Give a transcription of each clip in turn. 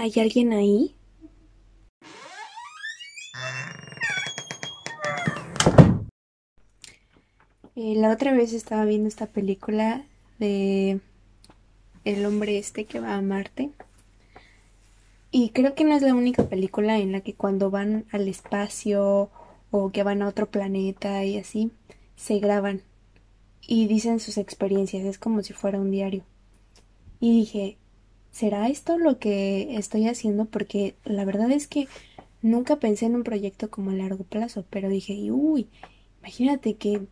¿Hay alguien ahí? Eh, la otra vez estaba viendo esta película de el hombre este que va a Marte. Y creo que no es la única película en la que cuando van al espacio o que van a otro planeta y así, se graban y dicen sus experiencias, es como si fuera un diario. Y dije, ¿será esto lo que estoy haciendo? Porque la verdad es que nunca pensé en un proyecto como a largo plazo, pero dije, uy, imagínate que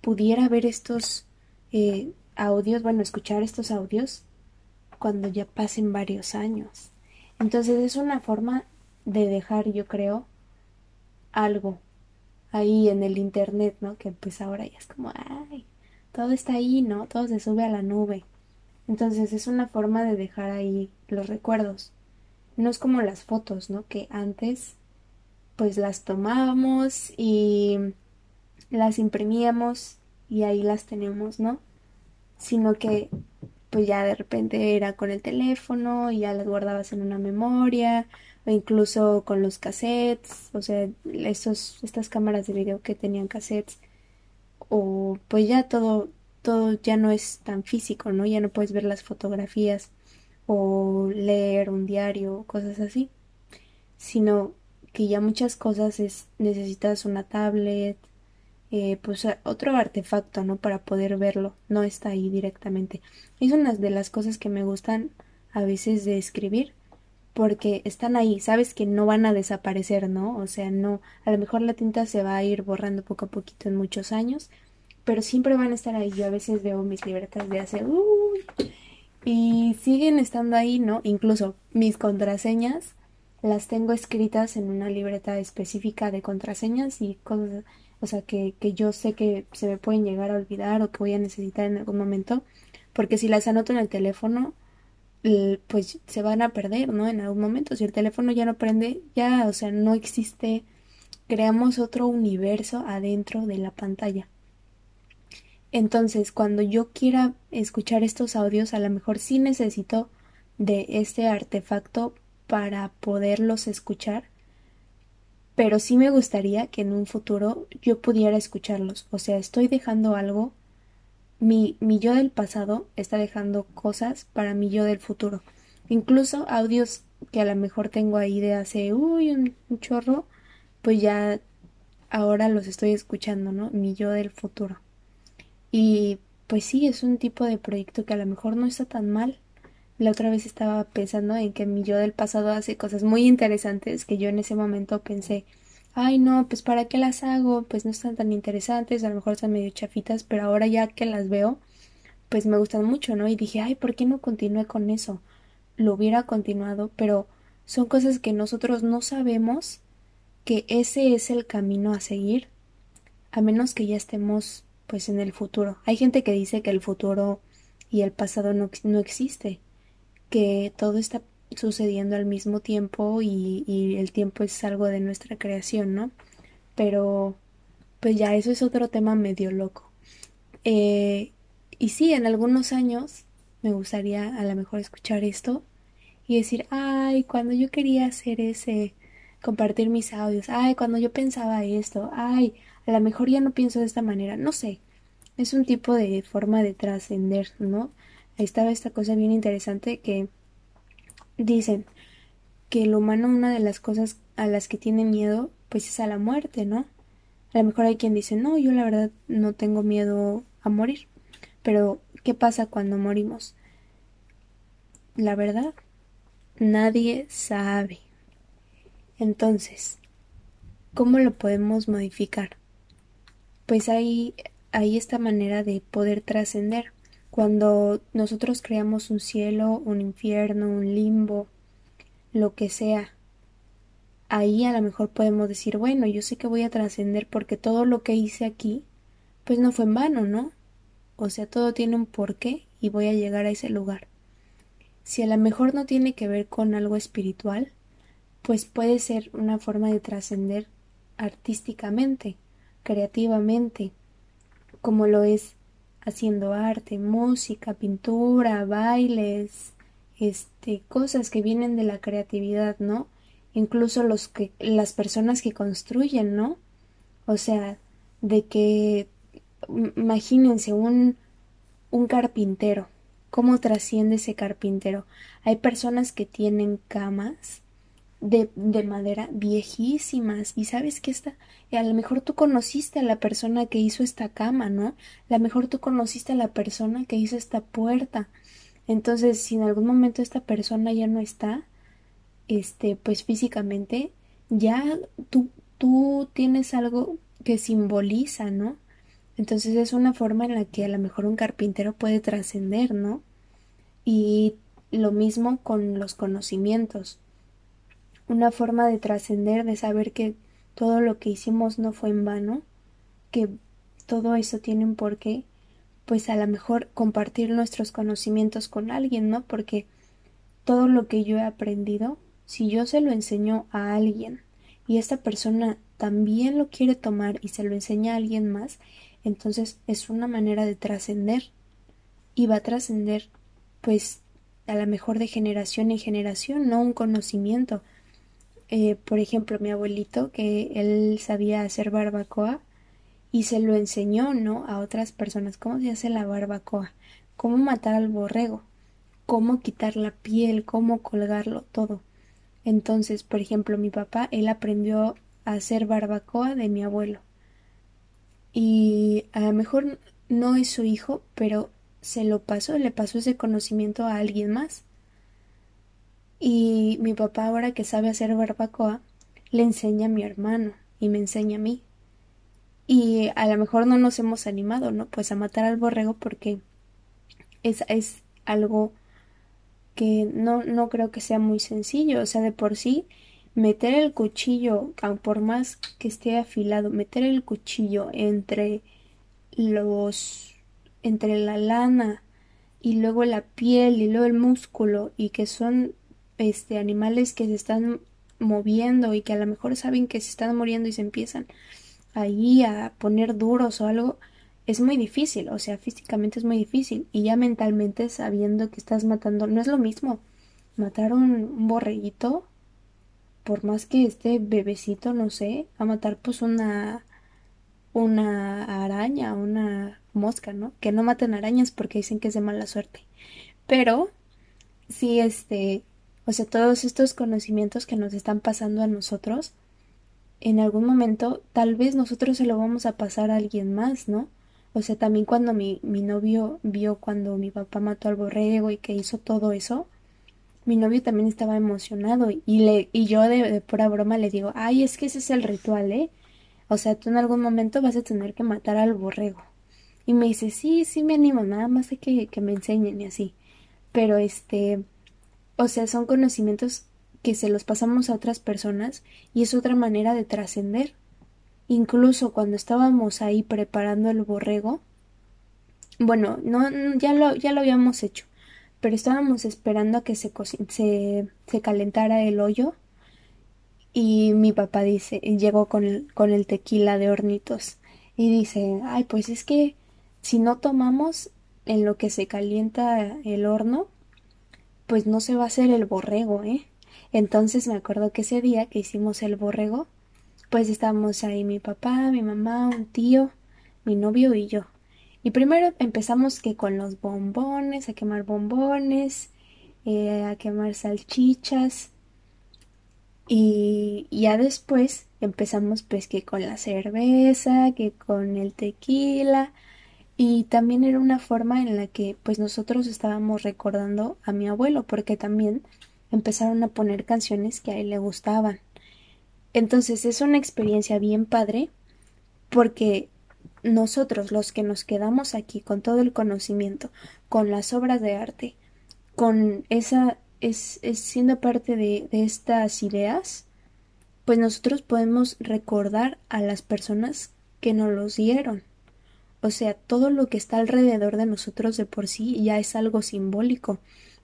pudiera ver estos eh, audios, bueno, escuchar estos audios cuando ya pasen varios años. Entonces es una forma de dejar, yo creo, algo ahí en el internet, ¿no? Que pues ahora ya es como, ay, todo está ahí, ¿no? Todo se sube a la nube. Entonces es una forma de dejar ahí los recuerdos. No es como las fotos, ¿no? Que antes pues las tomábamos y las imprimíamos y ahí las tenemos, ¿no? Sino que pues ya de repente era con el teléfono y ya las guardabas en una memoria o incluso con los cassettes, o sea, esos, estas cámaras de video que tenían cassettes o pues ya todo todo ya no es tan físico, ¿no? Ya no puedes ver las fotografías o leer un diario cosas así, sino que ya muchas cosas es necesitas una tablet, eh, pues otro artefacto, ¿no? Para poder verlo, no está ahí directamente. Es una de las cosas que me gustan a veces de escribir, porque están ahí, sabes que no van a desaparecer, ¿no? O sea, no, a lo mejor la tinta se va a ir borrando poco a poquito en muchos años, pero siempre van a estar ahí. Yo a veces veo mis libretas de hace, y siguen estando ahí, ¿no? Incluso mis contraseñas las tengo escritas en una libreta específica de contraseñas y cosas o sea, que, que yo sé que se me pueden llegar a olvidar o que voy a necesitar en algún momento, porque si las anoto en el teléfono, pues se van a perder, ¿no? En algún momento, si el teléfono ya no prende, ya, o sea, no existe, creamos otro universo adentro de la pantalla. Entonces, cuando yo quiera escuchar estos audios, a lo mejor sí necesito de este artefacto para poderlos escuchar pero sí me gustaría que en un futuro yo pudiera escucharlos. O sea, estoy dejando algo. Mi, mi yo del pasado está dejando cosas para mi yo del futuro. Incluso audios que a lo mejor tengo ahí de hace, uy, un, un chorro, pues ya ahora los estoy escuchando, ¿no? Mi yo del futuro. Y pues sí, es un tipo de proyecto que a lo mejor no está tan mal. La otra vez estaba pensando en que mi yo del pasado hace cosas muy interesantes que yo en ese momento pensé, ay no, pues para qué las hago, pues no están tan interesantes, a lo mejor están medio chafitas, pero ahora ya que las veo, pues me gustan mucho, ¿no? Y dije, ay, ¿por qué no continué con eso? Lo hubiera continuado, pero son cosas que nosotros no sabemos que ese es el camino a seguir, a menos que ya estemos pues en el futuro. Hay gente que dice que el futuro y el pasado no, no existe que todo está sucediendo al mismo tiempo y, el tiempo es algo de nuestra creación, ¿no? Pero pues ya eso es otro tema medio loco. Eh, y sí, en algunos años me gustaría a lo mejor escuchar esto y decir, ay, cuando yo quería hacer ese, compartir mis audios, ay, cuando yo pensaba esto, ay, a lo mejor ya no pienso de esta manera, no sé, es un tipo de forma de trascender, ¿no? Ahí estaba esta cosa bien interesante que dicen que el humano una de las cosas a las que tiene miedo pues es a la muerte, ¿no? A lo mejor hay quien dice, no, yo la verdad no tengo miedo a morir. Pero, ¿qué pasa cuando morimos? La verdad, nadie sabe. Entonces, ¿cómo lo podemos modificar? Pues hay, esta manera de poder trascender. Cuando nosotros creamos un cielo, un infierno, un limbo, lo que sea, ahí a lo mejor podemos decir, bueno, yo sé que voy a trascender porque todo lo que hice aquí, pues no fue en vano, ¿no? O sea, todo tiene un porqué y voy a llegar a ese lugar. Si a lo mejor no tiene que ver con algo espiritual, pues puede ser una forma de trascender artísticamente, creativamente, como lo es haciendo arte, música, pintura, bailes, este cosas que vienen de la creatividad, ¿no? Incluso los que las personas que construyen, ¿no? O sea, de que imagínense un un carpintero, cómo trasciende ese carpintero. Hay personas que tienen camas de, de madera viejísimas y sabes que esta, a lo mejor tú conociste a la persona que hizo esta cama, ¿no? A lo mejor tú conociste a la persona que hizo esta puerta. Entonces, si en algún momento esta persona ya no está, este, pues físicamente, ya tú, tú tienes algo que simboliza, ¿no? Entonces es una forma en la que a lo mejor un carpintero puede trascender, ¿no? Y lo mismo con los conocimientos. Una forma de trascender, de saber que todo lo que hicimos no fue en vano, que todo eso tiene un porqué, pues a lo mejor compartir nuestros conocimientos con alguien, ¿no? Porque todo lo que yo he aprendido, si yo se lo enseño a alguien y esta persona también lo quiere tomar y se lo enseña a alguien más, entonces es una manera de trascender y va a trascender pues a lo mejor de generación en generación, no un conocimiento. Eh, por ejemplo, mi abuelito, que él sabía hacer barbacoa y se lo enseñó, ¿no? A otras personas, cómo se hace la barbacoa, cómo matar al borrego, cómo quitar la piel, cómo colgarlo, todo. Entonces, por ejemplo, mi papá, él aprendió a hacer barbacoa de mi abuelo y a lo mejor no es su hijo, pero se lo pasó, le pasó ese conocimiento a alguien más. Y mi papá ahora que sabe hacer barbacoa, le enseña a mi hermano y me enseña a mí. Y a lo mejor no nos hemos animado, ¿no? Pues a matar al borrego porque es, es algo que no, no creo que sea muy sencillo. O sea, de por sí meter el cuchillo, por más que esté afilado, meter el cuchillo entre los entre la lana y luego la piel y luego el músculo y que son este animales que se están moviendo y que a lo mejor saben que se están muriendo y se empiezan ahí a poner duros o algo es muy difícil, o sea, físicamente es muy difícil y ya mentalmente sabiendo que estás matando no es lo mismo matar un, un borreguito por más que este bebecito, no sé, a matar pues una una araña, una mosca, ¿no? Que no maten arañas porque dicen que es de mala suerte. Pero sí este, o sea, todos estos conocimientos que nos están pasando a nosotros, en algún momento tal vez nosotros se lo vamos a pasar a alguien más, ¿no? O sea, también cuando mi, mi novio vio cuando mi papá mató al borrego y que hizo todo eso, mi novio también estaba emocionado y le y yo de, pura broma le digo, "Ay, es que ese es el ritual, ¿eh? O sea, tú en algún momento vas a tener que matar al borrego." Y me dice, "Sí, sí me animo, nada más de que que me enseñen y así." Pero este, o sea, son conocimientos que se los pasamos a otras personas y es otra manera de trascender. Incluso cuando estábamos ahí preparando el borrego, bueno, no ya lo ya lo habíamos hecho, pero estábamos esperando a que se, se, se calentara el hoyo y mi papá dice, llegó con el, con el tequila de hornitos y dice, ay, pues es que si no tomamos en lo que se calienta el horno, pues no se va a hacer el borrego, ¿eh? Entonces me acuerdo que ese día que hicimos el borrego, pues estábamos ahí mi papá, mi mamá, un tío, mi novio y yo. Y primero empezamos que con los bombones, a quemar bombones, eh, a quemar salchichas. Y ya después empezamos pues que con la cerveza, que con el tequila. Y también era una forma en la que pues nosotros estábamos recordando a mi abuelo, porque también empezaron a poner canciones que a él le gustaban. Entonces es una experiencia bien padre porque nosotros los que nos quedamos aquí con todo el conocimiento, con las obras de arte, con esa, es, siendo parte de, de estas ideas, pues nosotros podemos recordar a las personas que nos los dieron. O sea, todo lo que está alrededor de nosotros de por sí ya es algo simbólico.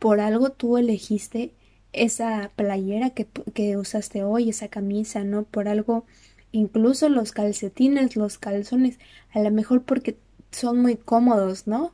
Por algo tú elegiste esa playera que, que usaste hoy, esa camisa, ¿no? Por algo incluso los calcetines, los calzones, a lo mejor porque son muy cómodos, ¿no?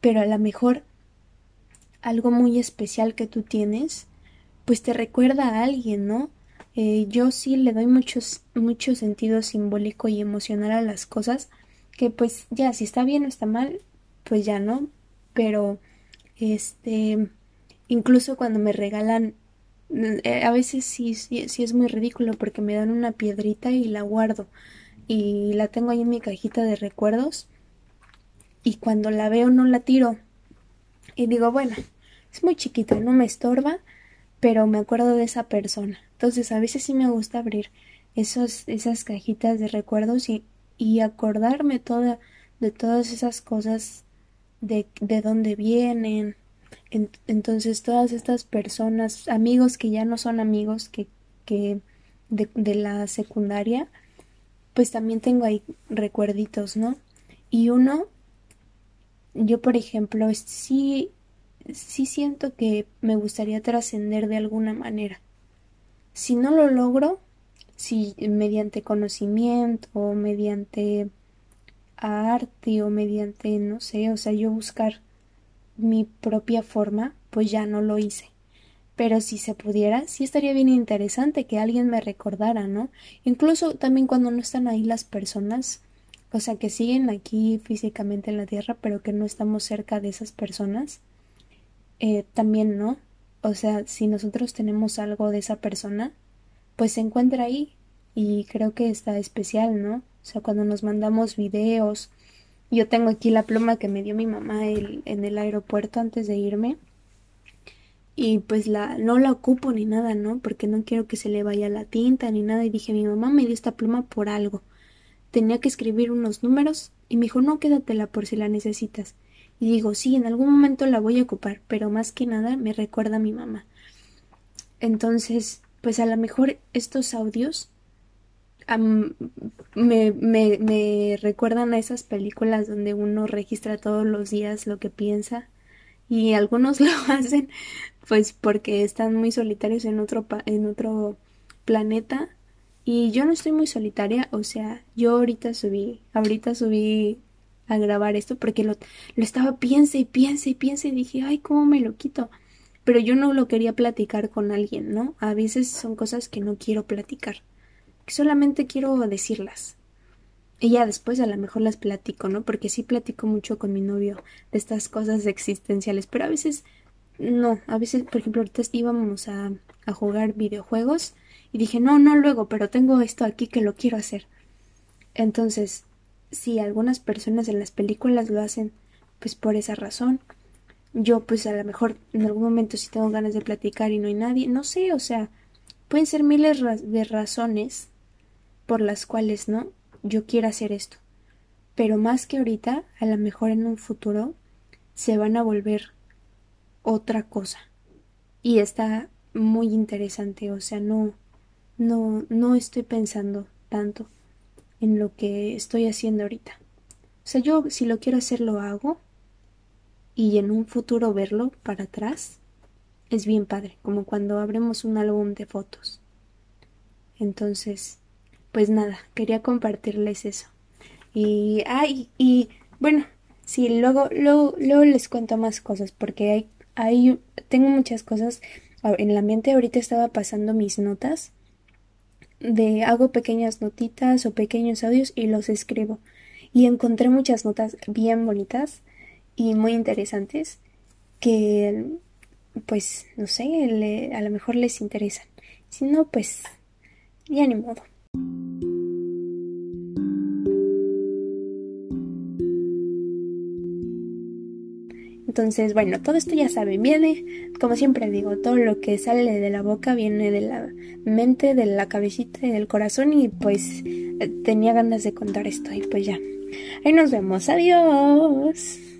Pero a lo mejor algo muy especial que tú tienes, pues te recuerda a alguien, ¿no? Eh, yo sí le doy muchos, mucho sentido simbólico y emocional a las cosas, que pues ya, si está bien o está mal, pues ya no, pero este, incluso cuando me regalan, eh, a veces sí, sí, sí es muy ridículo porque me dan una piedrita y la guardo y la tengo ahí en mi cajita de recuerdos y cuando la veo no la tiro y digo, bueno, es muy chiquita, no me estorba, pero me acuerdo de esa persona. Entonces a veces sí me gusta abrir esos, esas cajitas de recuerdos y, y acordarme toda, de todas esas cosas, de, de dónde vienen. entonces todas estas personas, amigos que ya no son amigos que, que de, de la secundaria, pues también tengo ahí recuerditos, ¿no? Y uno, yo por ejemplo, sí sí siento que me gustaría trascender de alguna manera. Si no lo logro, si mediante conocimiento o mediante arte o mediante, no sé, o sea, yo buscar mi propia forma, pues ya no lo hice. Pero si se pudiera, sí estaría bien interesante que alguien me recordara, ¿no? Incluso también cuando no están ahí las personas, o sea, que siguen aquí físicamente en la Tierra, pero que no estamos cerca de esas personas, eh, también, ¿no? O sea, si nosotros tenemos algo de esa persona, pues se encuentra ahí y creo que está especial, ¿no? O sea, cuando nos mandamos videos, yo tengo aquí la pluma que me dio mi mamá en el aeropuerto antes de irme y pues la no la ocupo ni nada, ¿no? Porque no quiero que se le vaya la tinta ni nada y dije, mi mamá me dio esta pluma por algo. Tenía que escribir unos números y me dijo, "No, quédatela por si la necesitas." Y digo, sí, en algún momento la voy a ocupar, pero más que nada me recuerda a mi mamá. Entonces, pues a lo mejor estos audios me, me, me recuerdan a esas películas donde uno registra todos los días lo que piensa y algunos lo hacen pues porque están muy solitarios en otro en otro planeta y yo no estoy muy solitaria, o sea, yo ahorita subí, ahorita subí a grabar esto porque lo, lo estaba piense y piense y piense y dije, ay, ¿cómo me lo quito? Pero yo no lo quería platicar con alguien, ¿no? A veces son cosas que no quiero platicar, que solamente quiero decirlas. Y ya después a lo mejor las platico, ¿no? Porque sí platico mucho con mi novio de estas cosas existenciales, pero a veces no, a veces, por ejemplo, ahorita íbamos a, a jugar videojuegos y dije, no, no luego, pero tengo esto aquí que lo quiero hacer. Entonces, si algunas personas en las películas lo hacen pues por esa razón. Yo pues a lo mejor en algún momento si tengo ganas de platicar y no hay nadie, no sé, o sea, pueden ser miles de razones por las cuales, ¿no? Yo quiero hacer esto. Pero más que ahorita, a lo mejor en un futuro se van a volver otra cosa. Y está muy interesante, o sea, no no no estoy pensando tanto en lo que estoy haciendo ahorita. O sea, yo si lo quiero hacer lo hago y en un futuro verlo para atrás es bien padre, como cuando abremos un álbum de fotos. Entonces, pues nada, quería compartirles eso. Y, ay, y bueno, sí, luego, luego, luego les cuento más cosas porque hay, hay, tengo muchas cosas en la mente. Ahorita estaba pasando mis notas de hago pequeñas notitas o pequeños audios y los escribo. Y encontré muchas notas bien bonitas y muy interesantes que pues no sé, a lo mejor les interesan. Si no, pues ya ni modo. Entonces, bueno, todo esto ya saben, viene, como siempre digo, todo lo que sale de la boca viene de la mente, de la cabecita y del corazón y pues tenía ganas de contar esto y pues ya. Ahí nos vemos, adiós.